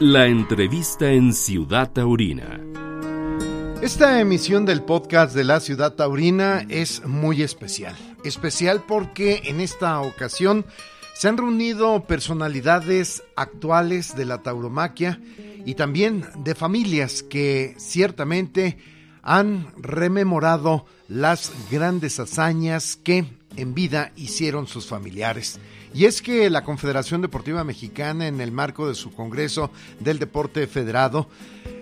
La entrevista en Ciudad Taurina. Esta emisión del podcast de la Ciudad Taurina es muy especial. Especial porque en esta ocasión se han reunido personalidades actuales de la tauromaquia y también de familias que ciertamente han rememorado las grandes hazañas que en vida hicieron sus familiares. Y es que la Confederación Deportiva Mexicana, en el marco de su Congreso del Deporte Federado,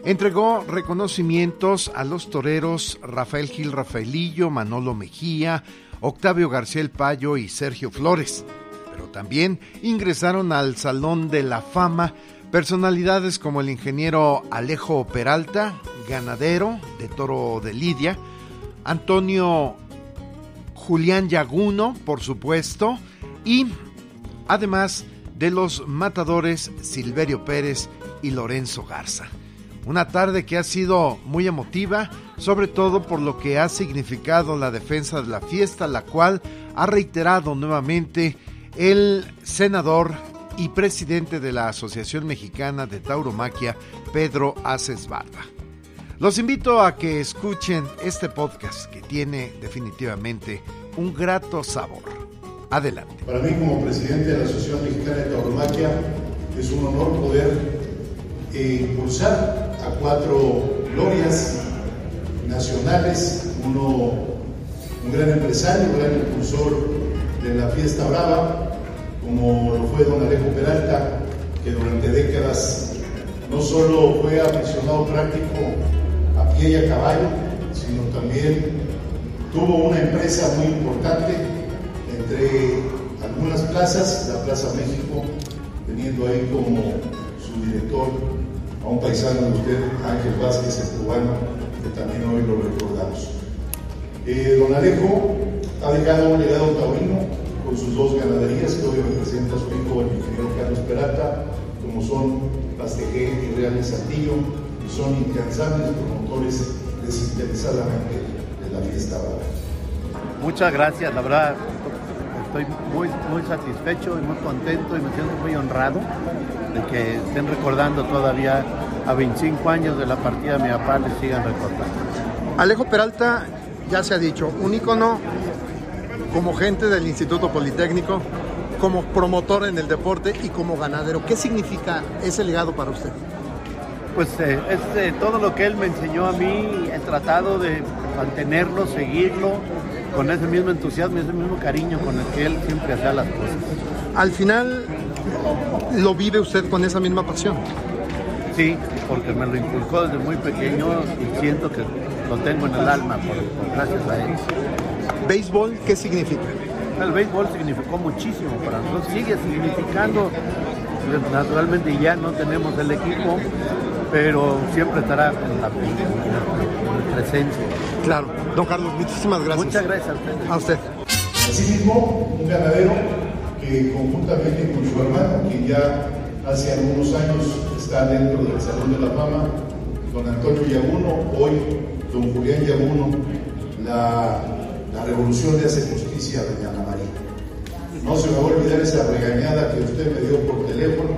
entregó reconocimientos a los toreros Rafael Gil Rafaelillo, Manolo Mejía, Octavio García El Payo y Sergio Flores. Pero también ingresaron al Salón de la Fama personalidades como el ingeniero Alejo Peralta, ganadero de Toro de Lidia, Antonio Julián Yaguno, por supuesto, y además de los matadores Silverio Pérez y Lorenzo Garza. Una tarde que ha sido muy emotiva, sobre todo por lo que ha significado la defensa de la fiesta, la cual ha reiterado nuevamente el senador y presidente de la Asociación Mexicana de Tauromaquia, Pedro Aces Barba. Los invito a que escuchen este podcast que tiene definitivamente un grato sabor. Adelante. Para mí como presidente de la Asociación Mexicana de Tauromaquia es un honor poder eh, impulsar a cuatro glorias nacionales, uno un gran empresario, un gran impulsor de la fiesta brava, como lo fue don Alejo Peralta, que durante décadas no solo fue aficionado práctico a pie y a caballo, sino también tuvo una empresa muy importante entre algunas plazas, la Plaza México, teniendo ahí como su director a un paisano de usted, Ángel Vázquez, el cubano, que también hoy lo recordamos. Eh, don Alejo ha dejado un legado taurino con sus dos ganaderías que hoy representa a su hijo, el ingeniero Carlos Peralta, como son Pastejé y Real de Santillo, y son incansables promotores desinteresadamente de la fiesta brava. Muchas gracias, la verdad estoy muy, muy satisfecho y muy contento y me siento muy honrado de que estén recordando todavía a 25 años de la partida de mi papá, les sigan recordando. Alejo Peralta, ya se ha dicho, un ícono como gente del Instituto Politécnico, como promotor en el deporte y como ganadero. ¿Qué significa ese legado para usted? Pues eh, es eh, todo lo que él me enseñó a mí, he tratado de mantenerlo, seguirlo, con ese mismo entusiasmo, ese mismo cariño con el que él siempre hacía las cosas. Al final, ¿lo vive usted con esa misma pasión? Sí, porque me lo inculcó desde muy pequeño y siento que lo tengo en el alma por, por gracias a él. ¿Béisbol qué significa? El béisbol significó muchísimo para nosotros, sigue significando, naturalmente ya no tenemos el equipo, pero siempre estará en la, en la presencia. Claro. Don Carlos, muchísimas gracias. Muchas gracias a usted. A usted. Asimismo, un ganadero que conjuntamente con su hermano, que ya hace algunos años está dentro del Salón de la Fama, don Antonio Yaguno, hoy don Julián Yaguno, la, la revolución le hace justicia a doña Ana María. No se me va a olvidar esa regañada que usted me dio por teléfono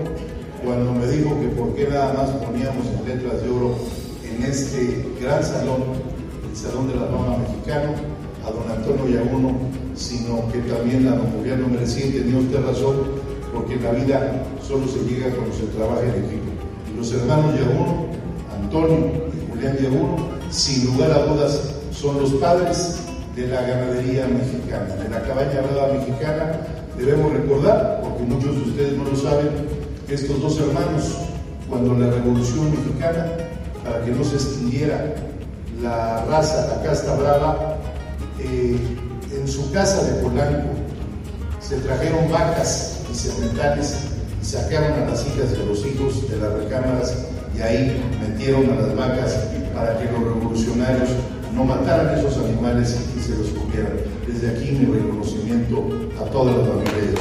cuando me dijo que por qué nada más poníamos en letras de oro en este gran salón, el Salón de la Fama Mexicano, a don Antonio Yaguno, sino que también a don Julián y tenía usted razón, porque la vida solo se llega cuando se trabaja en equipo. Y los hermanos Yaguno, Antonio y Julián Yaguno, sin lugar a dudas, son los padres de la ganadería mexicana, de la cabaña brava mexicana. Debemos recordar, porque muchos de ustedes no lo saben, estos dos hermanos, cuando la Revolución Mexicana, para que no se extinguiera la raza, la casta brava, eh, en su casa de Polanco se trajeron vacas y sementales y sacaron a las hijas de los hijos de las recámaras y ahí metieron a las vacas para que los revolucionarios no mataran esos animales y se los comieran. Desde aquí mi reconocimiento a toda la familia de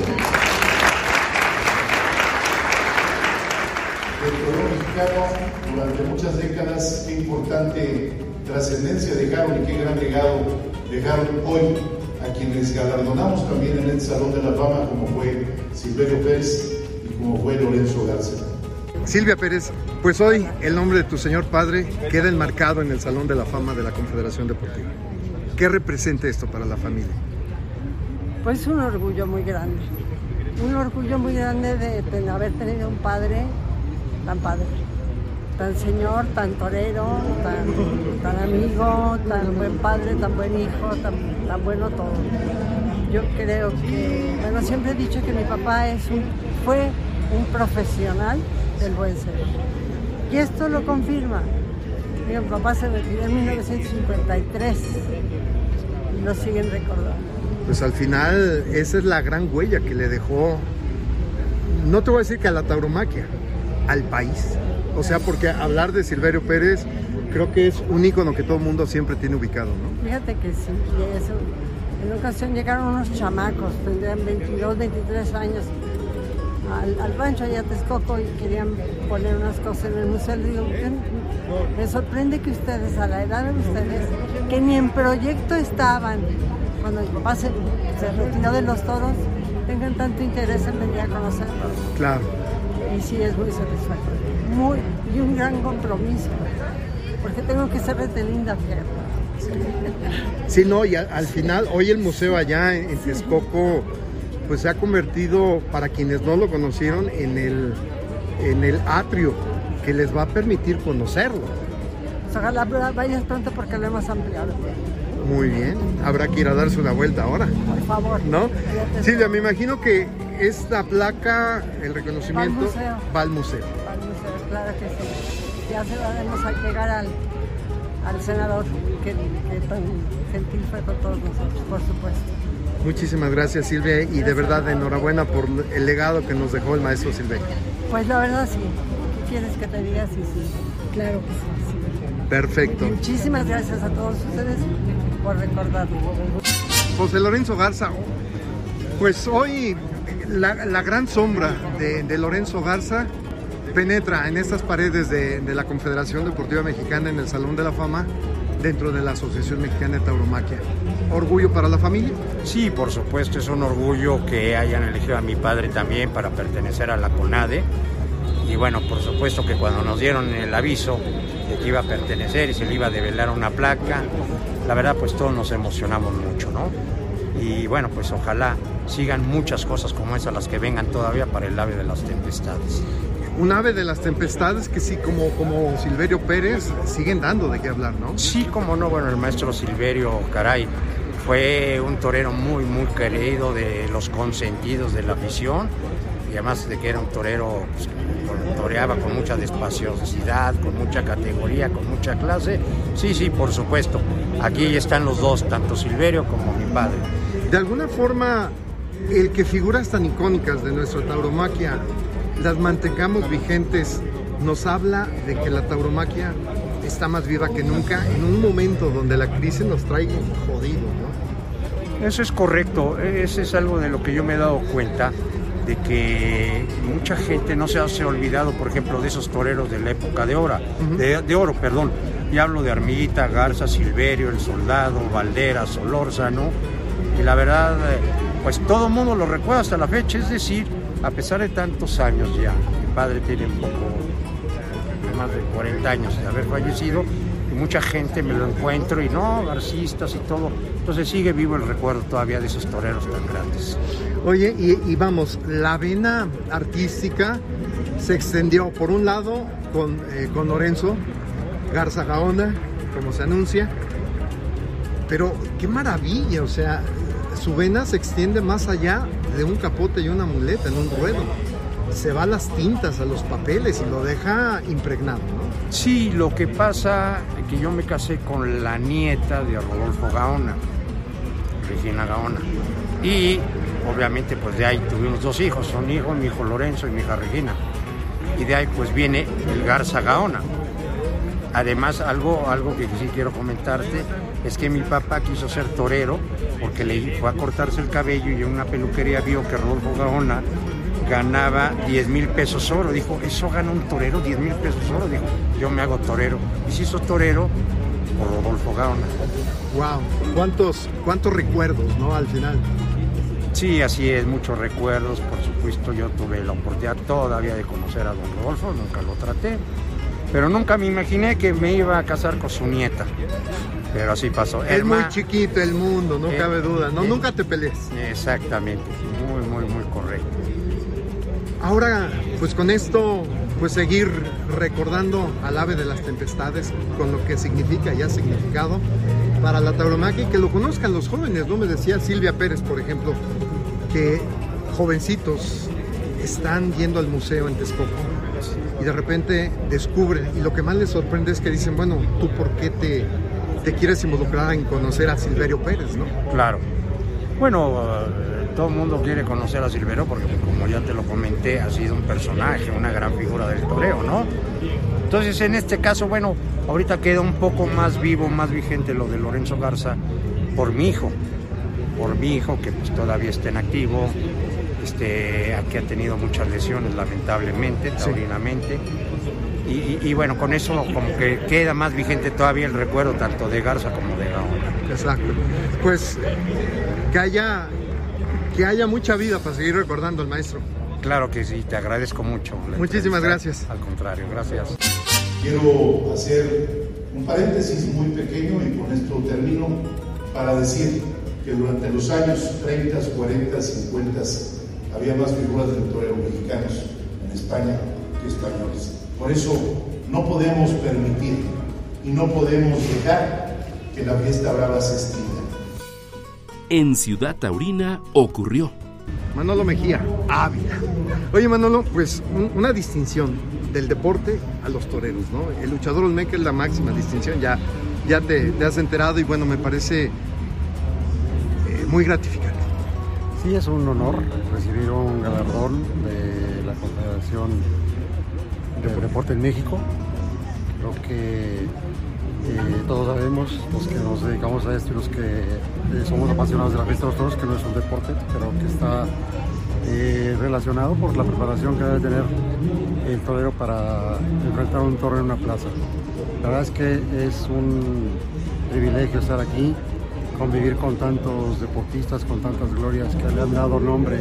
El durante muchas décadas, qué importante trascendencia dejaron y qué gran legado dejaron hoy a quienes galardonamos también en el Salón de la Fama, como fue Silverio Pérez y como fue Lorenzo Garza. Silvia Pérez, pues hoy el nombre de tu señor padre queda enmarcado en el Salón de la Fama de la Confederación Deportiva. ¿Qué representa esto para la familia? Pues un orgullo muy grande. Un orgullo muy grande de, de haber tenido un padre tan padre, tan señor, tan torero, tan, amigo, tan buen padre, tan buen hijo, tan, bueno todo. Yo creo que, bueno, siempre he dicho que mi papá es fue un profesional del buen ser. Y esto lo confirma. Mi papá se retiró en 1953 y lo siguen recordando. Pues al final esa es la gran huella que le dejó, no te voy a decir que a la tauromaquia, al país. O sea, porque hablar de Silverio Pérez creo que es un ícono que todo el mundo siempre tiene ubicado, ¿no? Fíjate que sí, y eso. En ocasión llegaron unos chamacos, tendrían 22, 23 años, al, al rancho allá a Texcoco y querían poner unas cosas en el museo. Le digo, me sorprende que ustedes, a la edad de ustedes, que ni en proyecto estaban, cuando mi papá se, se retiró de los toros, tengan tanto interés en venir a conocerlos. Claro. Y sí, es muy satisfactorio. Muy, y un gran compromiso, porque tengo que ser de linda, fíjate. Sí, no, y al, al final, hoy el museo allá en, en Texcoco, pues se ha convertido, para quienes no lo conocieron, en el, en el atrio que les va a permitir conocerlo. Pues ojalá vayas pronto porque lo hemos ampliado. Muy bien, habrá que ir a darse una vuelta ahora, Por favor. ¿no? Silvia, me imagino que esta placa, el reconocimiento, va al museo. Al museo, claro que sí. Ya se lo haremos a llegar al, al senador, que, que tan gentil fue con todos nosotros, por supuesto. Muchísimas gracias Silvia y de verdad enhorabuena por el legado que nos dejó el maestro Silverio. Pues la verdad sí. ¿Qué quieres que te diga? Sí, sí. Claro que sí. sí. Perfecto. Muchísimas gracias a todos ustedes por recordarlo. José Lorenzo Garza, pues hoy la, la gran sombra de, de Lorenzo Garza penetra en estas paredes de, de la Confederación Deportiva Mexicana en el Salón de la Fama dentro de la Asociación Mexicana de Tauromaquia. ¿Orgullo para la familia? Sí, por supuesto, es un orgullo que hayan elegido a mi padre también para pertenecer a la CONADE. Y bueno, por supuesto que cuando nos dieron el aviso de que iba a pertenecer y se le iba a develar una placa, la verdad pues todos nos emocionamos mucho, ¿no? Y bueno, pues ojalá sigan muchas cosas como esas las que vengan todavía para el ave de las tempestades. Un ave de las tempestades que sí, como, como Silverio Pérez, siguen dando de qué hablar, ¿no? Sí, como no, bueno, el maestro Silverio, caray, fue un torero muy, muy querido de los consentidos de la afición y además de que era un torero, pues, con- toreaba con mucha despaciosidad, con mucha categoría, con mucha clase. Sí, sí, por supuesto. Aquí están los dos, tanto Silverio como mi padre. De alguna forma, el que figuras tan icónicas de nuestra tauromaquia las mantengamos vigentes nos habla de que la tauromaquia está más viva que nunca en un momento donde la crisis nos trae jodidos, ¿no? Eso es correcto, eso es algo de lo que yo me he dado cuenta, de que mucha gente no se ha olvidado, por ejemplo, de esos toreros de la época de oro, de, de oro, perdón. Y hablo de Armillita, Garza, Silverio, El Soldado, Valdera, Solórzano. Y la verdad, eh, pues todo el mundo lo recuerda hasta la fecha, es decir, a pesar de tantos años ya, mi padre tiene un poco más de 40 años de haber fallecido mucha gente me lo encuentro y no, garcistas y todo. Entonces sigue vivo el recuerdo todavía de esos toreros tan grandes. Oye, y, vamos, la vena artística se extendió por un lado con, eh, con Lorenzo Garza Gaona, como se anuncia, pero qué maravilla, o sea, su vena se extiende más allá de un capote y una muleta en un ruedo. Se va las tintas, a los papeles y lo deja impregnado, ¿no? Sí, lo que pasa es que yo me casé con la nieta de Rodolfo Gaona, Regina Gaona. Y obviamente pues de ahí tuvimos dos hijos, un hijo, mi hijo Lorenzo y mi hija Regina. Y de ahí pues viene el Garza Gaona. Además, algo, algo que sí quiero comentarte es que mi papá quiso ser torero porque le fue a cortarse el cabello y en una peluquería vio que Rodolfo Gaona ganaba 10 mil pesos oro. Dijo, ¿eso gana un torero? 10 mil pesos oro. Dijo, yo me hago torero. Y se hizo torero por Rodolfo Gaona. Wow, cuántos, cuántos recuerdos, ¿no? Al final. Sí, así es, muchos recuerdos, por supuesto yo tuve la oportunidad todavía de conocer a don Rodolfo, nunca lo traté, pero nunca me imaginé que me iba a casar con su nieta. Pero así pasó. Es muy chiquito el mundo, no Eh, cabe duda. No, eh. nunca te pelees. Exactamente, Ahora, pues con esto, pues seguir recordando al ave de las tempestades con lo que significa y ha significado para la tauromaquia y que lo conozcan los jóvenes, ¿no? Me decía Silvia Pérez, por ejemplo, que jovencitos están yendo al museo en Texcoco y de repente descubren y lo que más les sorprende es que dicen, bueno, ¿tú por qué te, te quieres involucrar en conocer a Silverio Pérez, no? Claro. Bueno, todo el mundo quiere conocer a Silvero porque, como ya te lo comenté, ha sido un personaje, una gran figura del toreo, ¿no? Entonces, en este caso, bueno, ahorita queda un poco más vivo, más vigente lo de Lorenzo Garza por mi hijo, por mi hijo que pues todavía está en activo, este, aquí ha tenido muchas lesiones lamentablemente, taurinamente. Y, y- y bueno, con eso como que queda más vigente todavía el recuerdo tanto de Garza como de Gaona. Exacto. Pues que haya, que haya mucha vida para seguir recordando al maestro. Claro que sí, te agradezco mucho. Muchísimas gracias. Al contrario, gracias. Quiero hacer un paréntesis muy pequeño y con esto termino para decir que durante los años 30, 40, 50 había más figuras del torero mexicanos en España que españoles. Por eso no podemos permitir y no podemos dejar que la fiesta brava se extinga. En Ciudad Taurina ocurrió. Manolo Mejía, Ávila. Oye Manolo, pues un- una distinción del deporte a los toreros, ¿no? El luchador Olmeca es la máxima distinción, ya, ya te, te has enterado y bueno, me parece eh, muy gratificante. Sí, es un honor recibir un galardón de la Confederación de Deporte en México. Creo que eh, todos sabemos, los que nos dedicamos a esto y los que eh, somos apasionados de la fiesta de los toros, que no es un deporte, pero que está eh, relacionado por la preparación que debe tener el torero para enfrentar un toro en una plaza. La verdad es que es un privilegio estar aquí, convivir con tantos deportistas, con tantas glorias que le han dado nombre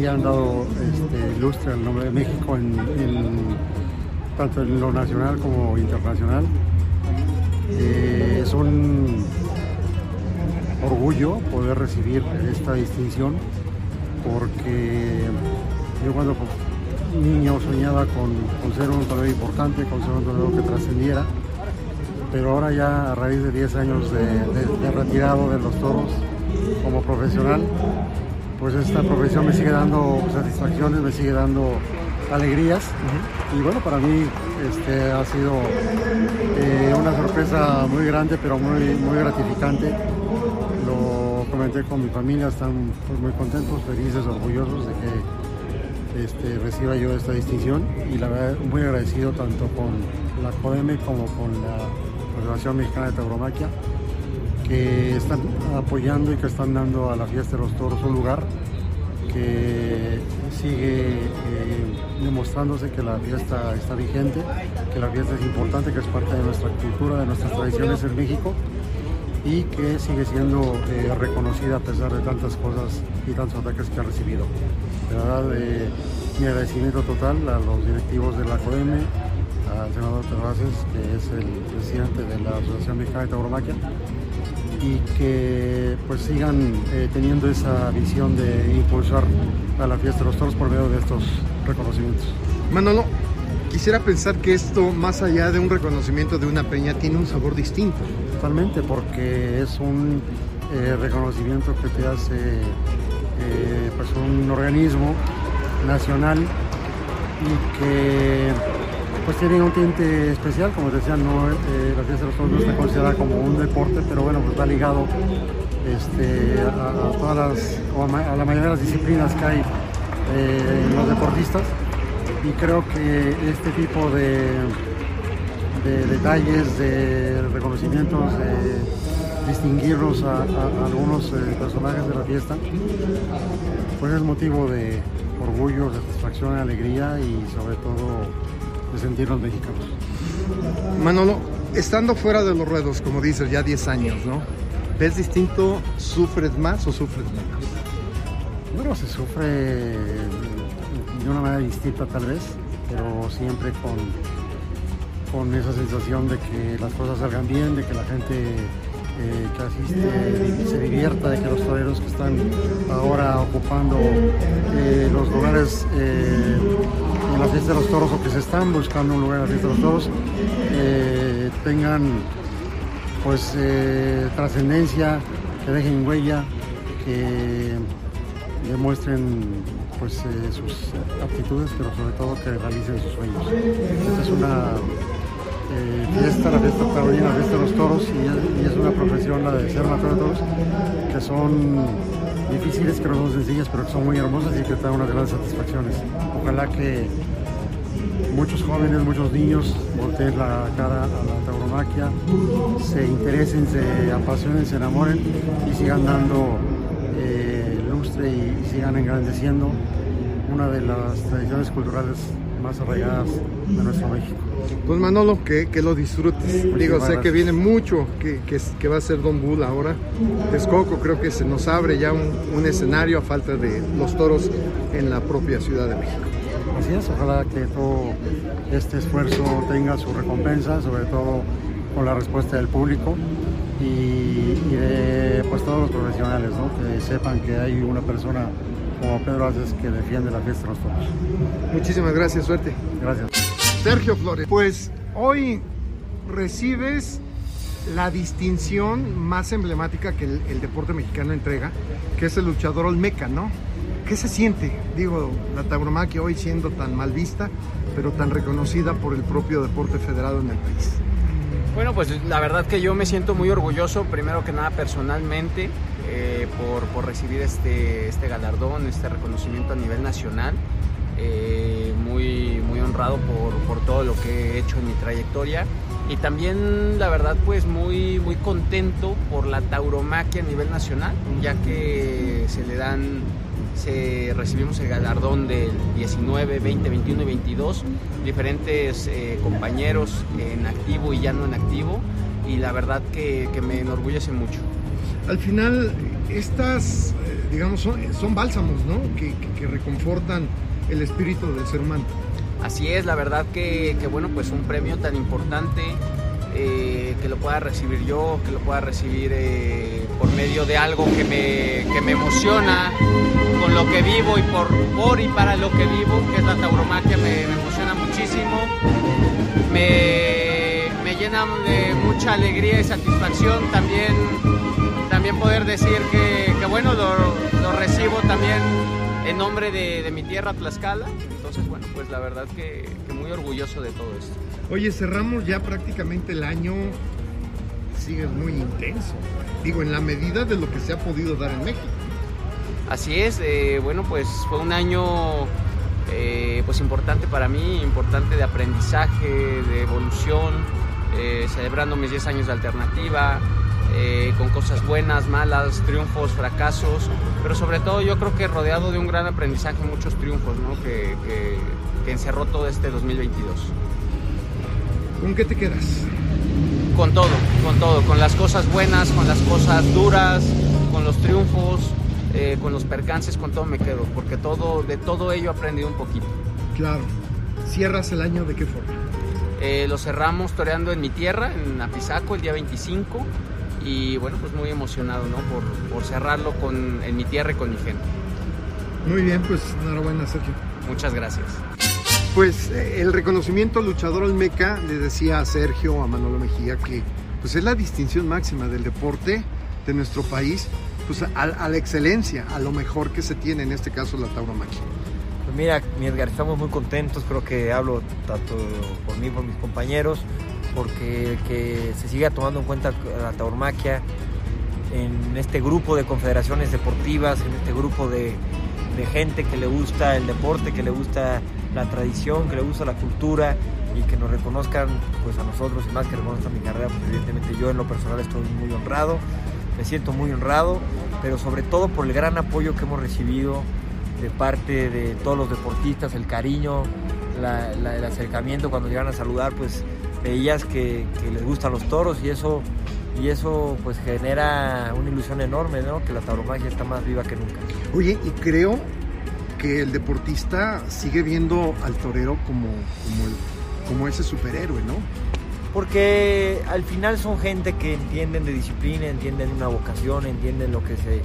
y han dado este, ilustre al nombre de México en- tanto en lo nacional como internacional. Eh, es un orgullo poder recibir esta distinción porque yo cuando niño soñaba con, con ser un torero importante, con ser un torero que trascendiera, pero ahora ya a raíz de 10 años de retirado de los toros como profesional, pues esta profesión me sigue dando satisfacciones, me sigue dando alegrías y bueno, para mí este, ha sido eh, una sorpresa muy grande, pero muy, muy gratificante. Lo comenté con mi familia, están pues, muy contentos, felices, orgullosos de que este, reciba yo esta distinción y la verdad muy agradecido tanto con la CODEME como con la Federación Mexicana de Tauromaquia que están apoyando y que están dando a la fiesta de los toros un lugar que sigue eh, demostrándose que la fiesta está vigente, que la fiesta es importante, que es parte de nuestra cultura, de nuestras tradiciones en México y que sigue siendo eh, reconocida a pesar de tantas cosas y tantos ataques que ha recibido. De verdad, eh, mi agradecimiento total a los directivos de la CODEME, al senador Terraces, que es el presidente de la Asociación Mexicana de Tauromaquia, y que pues sigan eh, teniendo esa visión de impulsar a la fiesta de los toros por medio de estos reconocimientos. Manolo, quisiera pensar que esto, más allá de un reconocimiento de una peña, tiene un sabor distinto. Totalmente, porque es un eh, reconocimiento que te hace eh, pues un organismo nacional y que pues tiene un tinte especial, como decía, no, eh, la fiesta de los toros no está considerada como un deporte, pero bueno, pues va ligado este, a, todas las, o a, la mayoría de las disciplinas que hay eh, en los deportistas. Y creo que este tipo de, de detalles, de reconocimientos, de distinguirnos a algunos eh, personajes de la fiesta, pues es motivo de orgullo, satisfacción, alegría y sobre todo mexicanos. Manolo, estando fuera de los ruedos, como dices, ya 10 años, ¿no? ¿Ves distinto? ¿Sufres más o sufres menos? Bueno, se sufre de una manera distinta tal vez, pero siempre con, con esa sensación de que las cosas salgan bien, de que la gente eh, que asiste se divierta, de que los toreros que están ahora ocupando eh, los lugares eh, en la fiesta de los toros o que se están buscando un lugar en la fiesta de los toros tengan pues trascendencia, que dejen huella, que demuestren pues sus aptitudes, pero sobre todo que realicen sus sueños. Esta es una eh, fiesta, la fiesta taurina, la fiesta de los toros, y, es una profesión la de ser matador de toros, que son difíciles, que no son sencillas, pero que son muy hermosas y que te unas grandes satisfacciones. Ojalá que muchos jóvenes, muchos niños volteen la cara a la tauromaquia, se interesen, se apasionen, se enamoren y sigan dando eh, lustre y sigan engrandeciendo una de las tradiciones culturales más arraigadas de nuestro México. Pues Manolo, que, que lo disfrutes. Digo, sé que viene mucho, que, que, va a ser Don Bull ahora. Texcoco creo que se nos abre ya un, un, escenario a falta de los toros en la propia Ciudad de México. Así es, ojalá que todo este esfuerzo tenga su recompensa, sobre todo con la respuesta del público y, de pues, todos los profesionales, ¿no? que sepan que hay una persona como Pedro Aces que defiende la fiesta de los toros. Muchísimas gracias, suerte. Gracias. Sergio Flores, pues hoy recibes la distinción más emblemática que el, deporte mexicano entrega, que es el luchador Olmeca, ¿no? ¿Qué se siente? Digo, la tauromaquia hoy siendo tan mal vista, pero tan reconocida por el propio deporte federado en el país. Bueno, pues la verdad que yo me siento muy orgulloso, primero que nada personalmente, eh, por, recibir este, este galardón, este reconocimiento a nivel nacional. Eh, muy, muy honrado por, todo lo que he hecho en mi trayectoria. Y también la verdad pues muy, muy contento por la tauromaquia a nivel nacional, ya que se le dan, se, recibimos el galardón del 19, 20, 21 y 22, diferentes eh, compañeros en activo y ya no en activo. Y la verdad que, que me enorgullece mucho. Al final estas, eh, digamos, son, bálsamos, ¿no? Que, reconfortan el espíritu del ser humano. Así es, la verdad que, bueno, pues un premio tan importante eh, que lo pueda recibir yo, que lo pueda recibir eh, por medio de algo que me, me, emociona, con lo que vivo y por, por y para lo que vivo, que es la tauromaquia, me, me emociona muchísimo. Me, me llena de mucha alegría y satisfacción también también poder decir que, bueno, lo, recibo también en nombre de, mi tierra, Tlaxcala. Entonces, bueno, pues la verdad que, muy orgulloso de todo esto. Oye, cerramos ya prácticamente el año, sigues muy intenso. Digo, en la medida de lo que se ha podido dar en México. Así es, eh, bueno, pues fue un año eh, pues importante para mí, importante de aprendizaje, de evolución, eh, celebrando mis 10 años de alternativa, eh, con cosas buenas, malas, triunfos, fracasos, pero sobre todo yo creo que rodeado de un gran aprendizaje, muchos triunfos ¿no? que, que, encerró todo este 2022. ¿Con qué te quedas? Con todo, con todo, con las cosas buenas, con las cosas duras, con los triunfos, eh, con los percances, con todo me quedo, porque todo, de todo ello he aprendido un poquito. Claro. ¿Cierras el año de qué forma? Eh, lo cerramos toreando en mi tierra, en Apizaco, el día 25 y bueno, pues muy emocionado ¿no? por, cerrarlo con, en mi tierra y con mi gente. Muy bien, pues enhorabuena Sergio. Muchas gracias. Pues eh, el reconocimiento al luchador Olmeca, le decía a Sergio, a Manolo Mejía, que pues es la distinción máxima del deporte de nuestro país, pues a, la excelencia, a lo mejor que se tiene en este caso la tauromaquia. Pues mira, mi Edgar, estamos muy contentos, creo que hablo tanto por mí, por mis compañeros, porque que se siga tomando en cuenta la tauromaquia en este grupo de confederaciones deportivas, en este grupo de, gente que le gusta el deporte, que le gusta la tradición, que le gusta la cultura y que nos reconozcan pues a nosotros y más que reconozcan mi carrera, pues evidentemente yo en lo personal estoy muy honrado, me siento muy honrado, pero sobre todo por el gran apoyo que hemos recibido de parte de todos los deportistas, el cariño, el acercamiento cuando llegan a saludar, pues veías que, les gustan los toros y eso y eso pues genera una ilusión enorme, ¿no? Que la tauromaquia está más viva que nunca. Oye, y creo que el deportista sigue viendo al torero como, como, el- como ese superhéroe, ¿no? Porque al final son gente que entienden de disciplina, entienden una vocación, entienden lo que se,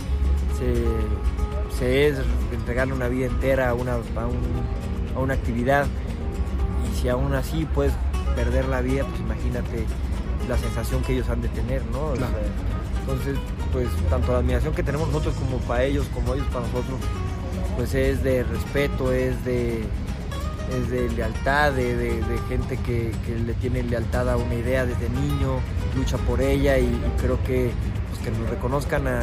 se, se es entregarle una vida entera a una, a, un- a una actividad. Y si aún así puedes perder la vida, pues imagínate la sensación que ellos han de tener, ¿no? O sea, Claro. entonces, pues tanto la admiración que tenemos nosotros como para ellos, como ellos para nosotros, pues es de respeto, es de, es de lealtad, de, de- de gente que, que le tiene lealtad a una idea desde niño, lucha por ella y, y creo que, pues, que nos reconozcan a,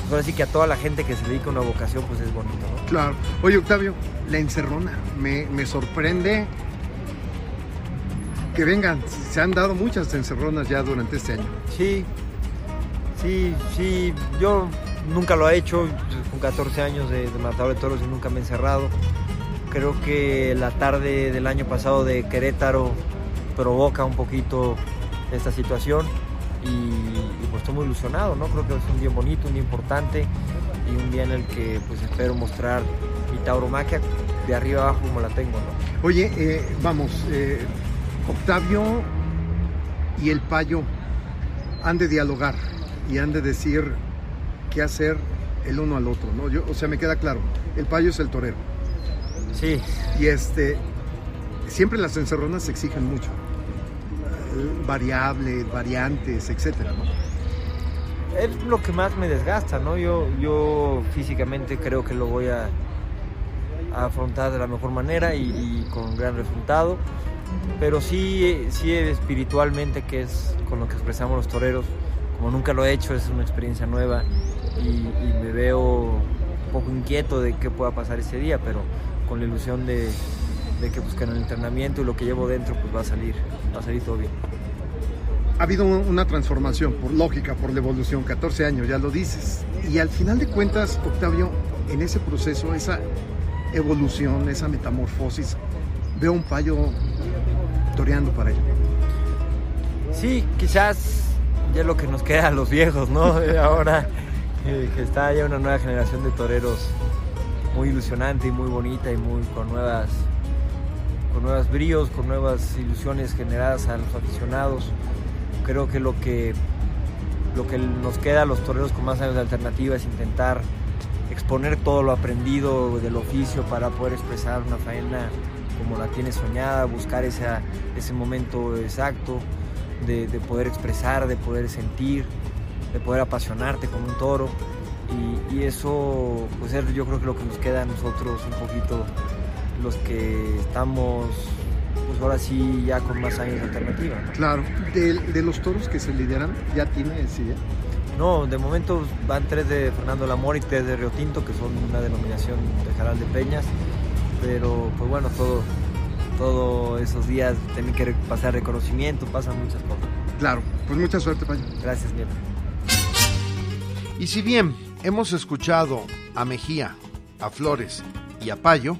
pues, ahora sí que a toda la gente que se dedica a una vocación, pues es bonito, ¿no? Claro. Oye, Octavio, la encerrona. Me, me sorprende que vengan. Se han dado muchas encerronas ya durante este año. Sí, sí, sí, yo nunca lo he hecho, con 14 años de, de matador de toros y nunca me he encerrado. Creo que la tarde del año pasado de Querétaro provoca un poquito esta situación y, y, pues estoy muy ilusionado, ¿no? Creo que es un día bonito, un día importante y un día en el que pues espero mostrar mi tauromaquia de arriba abajo como la tengo, ¿no? Oye, eh, vamos, eh, Octavio y el payo han de dialogar y han de decir qué hacer el uno al otro, ¿no? Yo, o sea, me queda claro, el payo es el torero. Sí, Y este, siempre las encerronas se exigen mucho. Variables, variantes, etcétera, ¿no? es lo que más me desgasta, ¿no? Yo, yo físicamente creo que lo voy a, a afrontar de la mejor manera y, y con gran resultado, pero sí, sí espiritualmente, que es con lo que expresamos los toreros, como nunca lo he hecho, es una experiencia nueva y, y me veo un poco inquieto de qué pueda pasar ese día, pero con la ilusión de, de que, pues, que en el entrenamiento y lo que llevo dentro pues va a salir, va a salir todo bien. Ha habido un- una transformación, por lógica, por la evolución, 14 años, ya lo dices. Y al final de cuentas, Octavio, en ese proceso, esa evolución, esa metamorfosis, veo un payo toreando para él. Sí, quizás ya lo que nos queda a los viejos, ¿no? Eh, Ahora eh, que está ya una nueva generación de toreros muy ilusionante y muy bonita y muy con nuevas con nuevos bríos, con nuevas ilusiones generadas a los aficionados. Creo que lo que lo que nos queda a los toreros con más años de alternativa es intentar exponer todo lo aprendido del oficio para poder expresar una faena como la tiene soñada, buscar ese momento exacto de, de poder expresar, de poder sentir, de poder apasionarte con un toro. Y, eso, pues es yo creo que lo que nos queda a nosotros un poquito, los que estamos, pues ahora sí, ya con más años de alternativa. Claro. De, de los toros que se lideran, ¿ya tienes idea? No, de momento van tres de Fernando Lamor y tres de Río Tinto, que son una denominación de Jaral de Peñas. Pero, pues bueno, todo, todos esos días tienen que pasar reconocimiento, pasan muchas cosas. Claro. Pues mucha suerte, payo. Gracias, Nieto. Y si bien hemos escuchado a Mejía, a Flores y a Payo,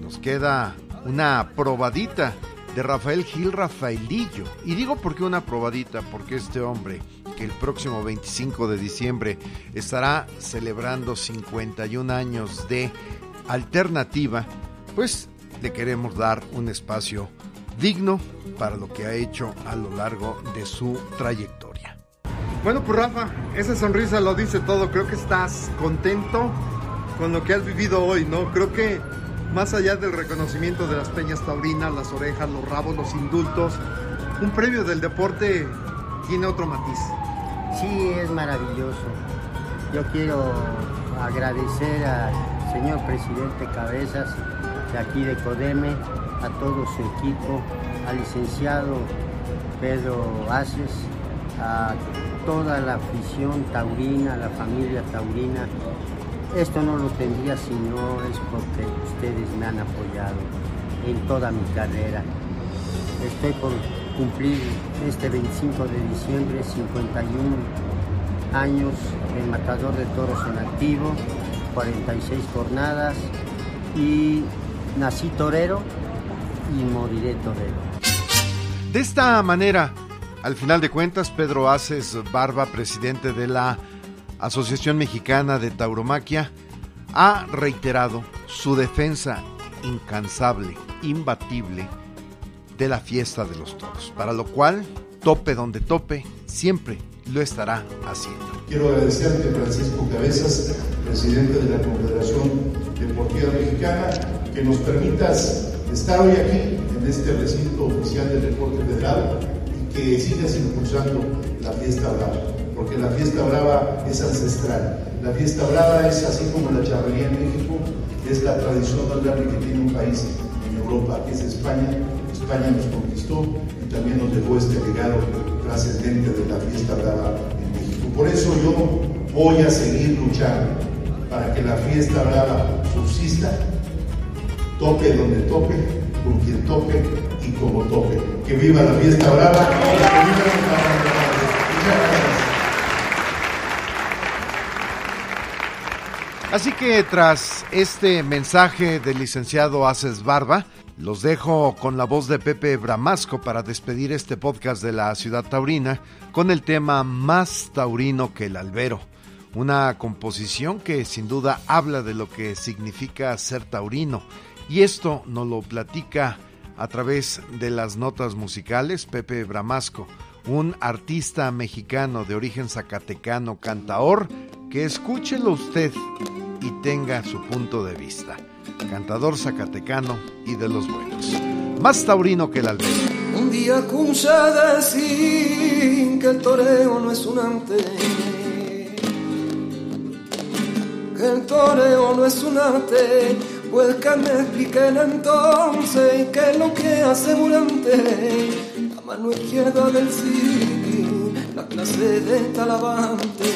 nos queda una probadita de Rafael Gil Rafaelillo. Y digo por qué una probadita, porque este hombre, el próximo 25 de diciembre estará celebrando 51 años de alternativa, pues le queremos dar un espacio digno para lo que ha hecho a lo largo de su trayectoria. Bueno, pues Rafa, esa sonrisa lo dice todo. Creo que estás contento con lo que has vivido hoy, ¿no? Creo que más allá del reconocimiento de las peñas taurinas, las orejas, los rabos, los indultos, un premio del deporte tiene otro matiz. Sí, es maravilloso. Yo quiero agradecer al señor presidente Cabezas de aquí de Codeme, a todo su equipo, al licenciado Pedro Aces, a toda la afición taurina, la familia taurina. Esto no lo tendría si no es porque ustedes me han apoyado en toda mi carrera. Estoy por cumplir este 25 de diciembre 51 años de matador de toros en activo, 46 jornadas y nací torero y moriré torero. De esta manera Al final de cuentas, Pedro Aces Barba, presidente de la Asociación Mexicana de Tauromaquia, ha reiterado su defensa incansable, imbatible de la fiesta de los toros, para lo cual, tope donde tope, siempre lo estará haciendo. Quiero agradecerte, Francisco Cabezas, presidente de la Confederación Deportiva Mexicana, que nos permitas estar hoy aquí en este recinto oficial del deporte federal y que sigas impulsando la fiesta brava, porque la fiesta brava es ancestral. La fiesta brava es así como la charrería en México, es la tradición más grande que tiene un país en Europa, que es España. España nos conquistó y también nos dejó este legado trascendente de la fiesta brava en México. Por eso yo voy a seguir luchando para que la fiesta brava subsista, tope donde tope, con quien tope y como tope. Que viva la fiesta brava, que viva Muchas Así que tras este mensaje del licenciado Aces Barba, los dejo con la voz de Pepe Bramasco para despedir este podcast de la ciudad taurina con el tema Más taurino que el albero. Una composición que sin duda habla de lo que significa ser taurino. Y esto nos lo platica a través de las notas musicales Pepe Bramasco, un artista mexicano de origen zacatecano, cantaor, que escúchelo usted y tenga su punto de vista. Cantador zacatecano y de los buenos. Más taurino que el albero. Un día escuché decir que el toreo no es un arte. Que el toreo no es un arte. Pues que me expliquen entonces que lo que hace Burante. Mano izquierda del sí, la clase de talavante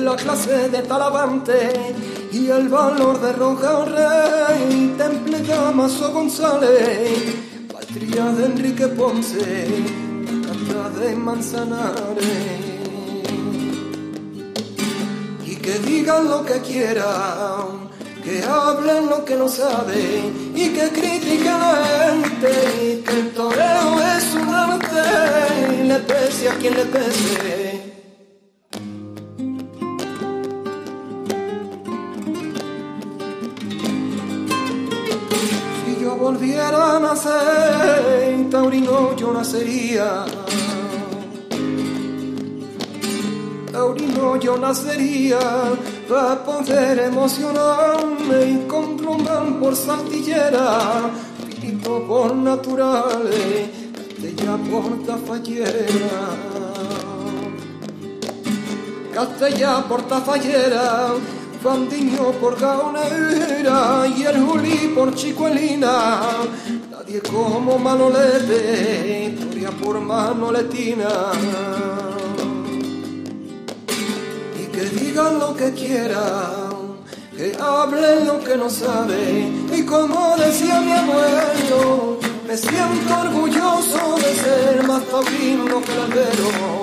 la clase de Talavante y el valor de Roja Rey, Temple Damaso González, patria de Enrique Ponce, canta de Manzanares. Y que digan lo que quieran, que hablen lo que no saben y que critiquen a la gente, que el toreo es un arte, le pese a quien le pese. volviera a nacer, taurino yo nacería. Taurino yo nacería para poder emocionarme y con román por saltillera, espíritu por naturales, Castella por tafallera. Castella por tafallera, Fandiño por gaonera y el Juli por chicuelina. Nadie como Manolete, Turia por Manoletina. Digan lo que quieran, que hablen lo que no saben. Y como decía mi abuelo, me siento orgulloso de ser más taurino que el albero.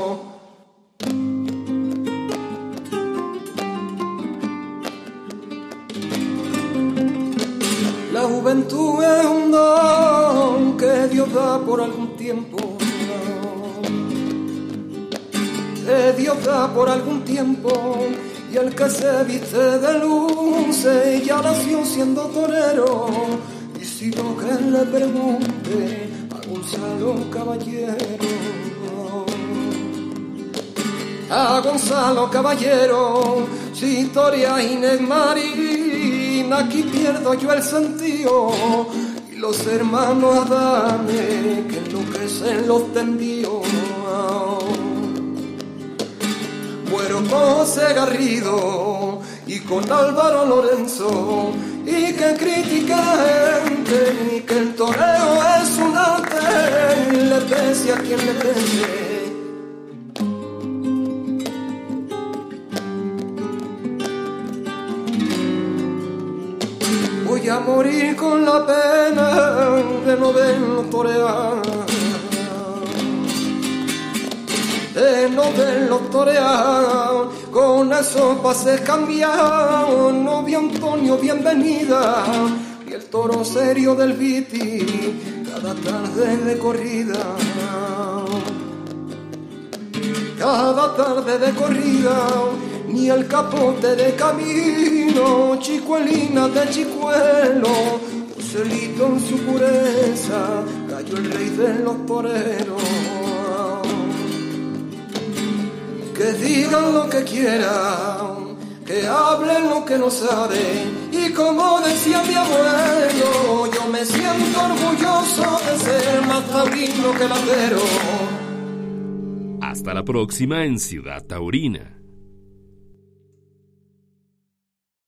La juventud es un don que Dios da por algún tiempo. Dios da por algún tiempo. Y el que se viste de luz ya nació siendo torero. Y si lo que le pregunte a Gonzalo Caballero. A Gonzalo Caballero, si historia Inés María aquí pierdo yo el sentido y los hermanos Adame que enloquecen los tendidos. Muero con José Garrido y con Álvaro Lorenzo y que critica gente y que el toreo es un arte le pese a quien le pese. voy a morir con la pena de no verlo torear. De no verlo torear, con esos pases cambiados, novio Antonio, bienvenida. Y el toro serio del Viti, cada tarde de corrida. Cada tarde de corrida, ni el capote de camino, chicuelina de chicuelo, Joselito en su pureza, cayó el rey de los toreros. Que digan lo que quieran, que hablen lo que no saben. Y como decía mi abuelo, yo me siento orgulloso de ser más taurino que latero. Hasta la próxima en Ciudad Taurina.